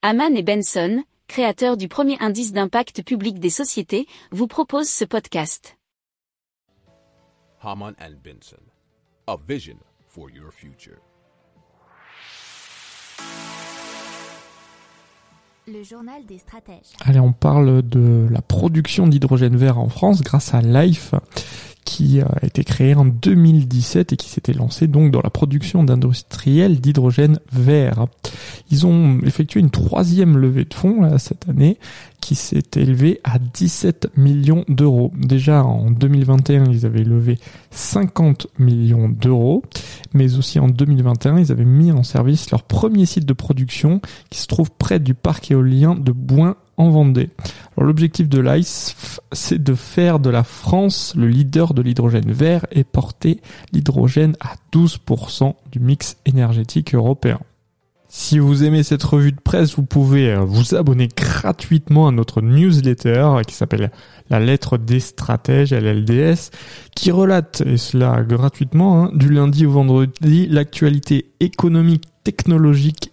Haman et Benson, créateurs du premier indice d'impact public des sociétés, vous proposent ce podcast. Haman and Benson, a vision for your future. Le journal des stratèges. Allez, on parle de la production d'hydrogène vert en France grâce à Life qui a été créé en 2017 et qui s'était lancé donc dans la production d'industriels d'hydrogène vert. Ils ont effectué une troisième levée de fonds cette année qui s'est élevée à 17 millions d'euros. Déjà en 2021, ils avaient levé 50 millions d'euros, mais aussi en 2021, ils avaient mis en service leur premier site de production qui se trouve près du parc éolien de Boin en Vendée. L'objectif de l'ICE, c'est de faire de la France le leader de l'hydrogène vert et porter l'hydrogène à 12% du mix énergétique européen. Si vous aimez cette revue de presse, vous pouvez euh, vous abonner gratuitement à notre newsletter qui s'appelle La lettre des stratèges, LLDS, qui relate, et cela gratuitement, hein, du lundi au vendredi, l'actualité économique, technologique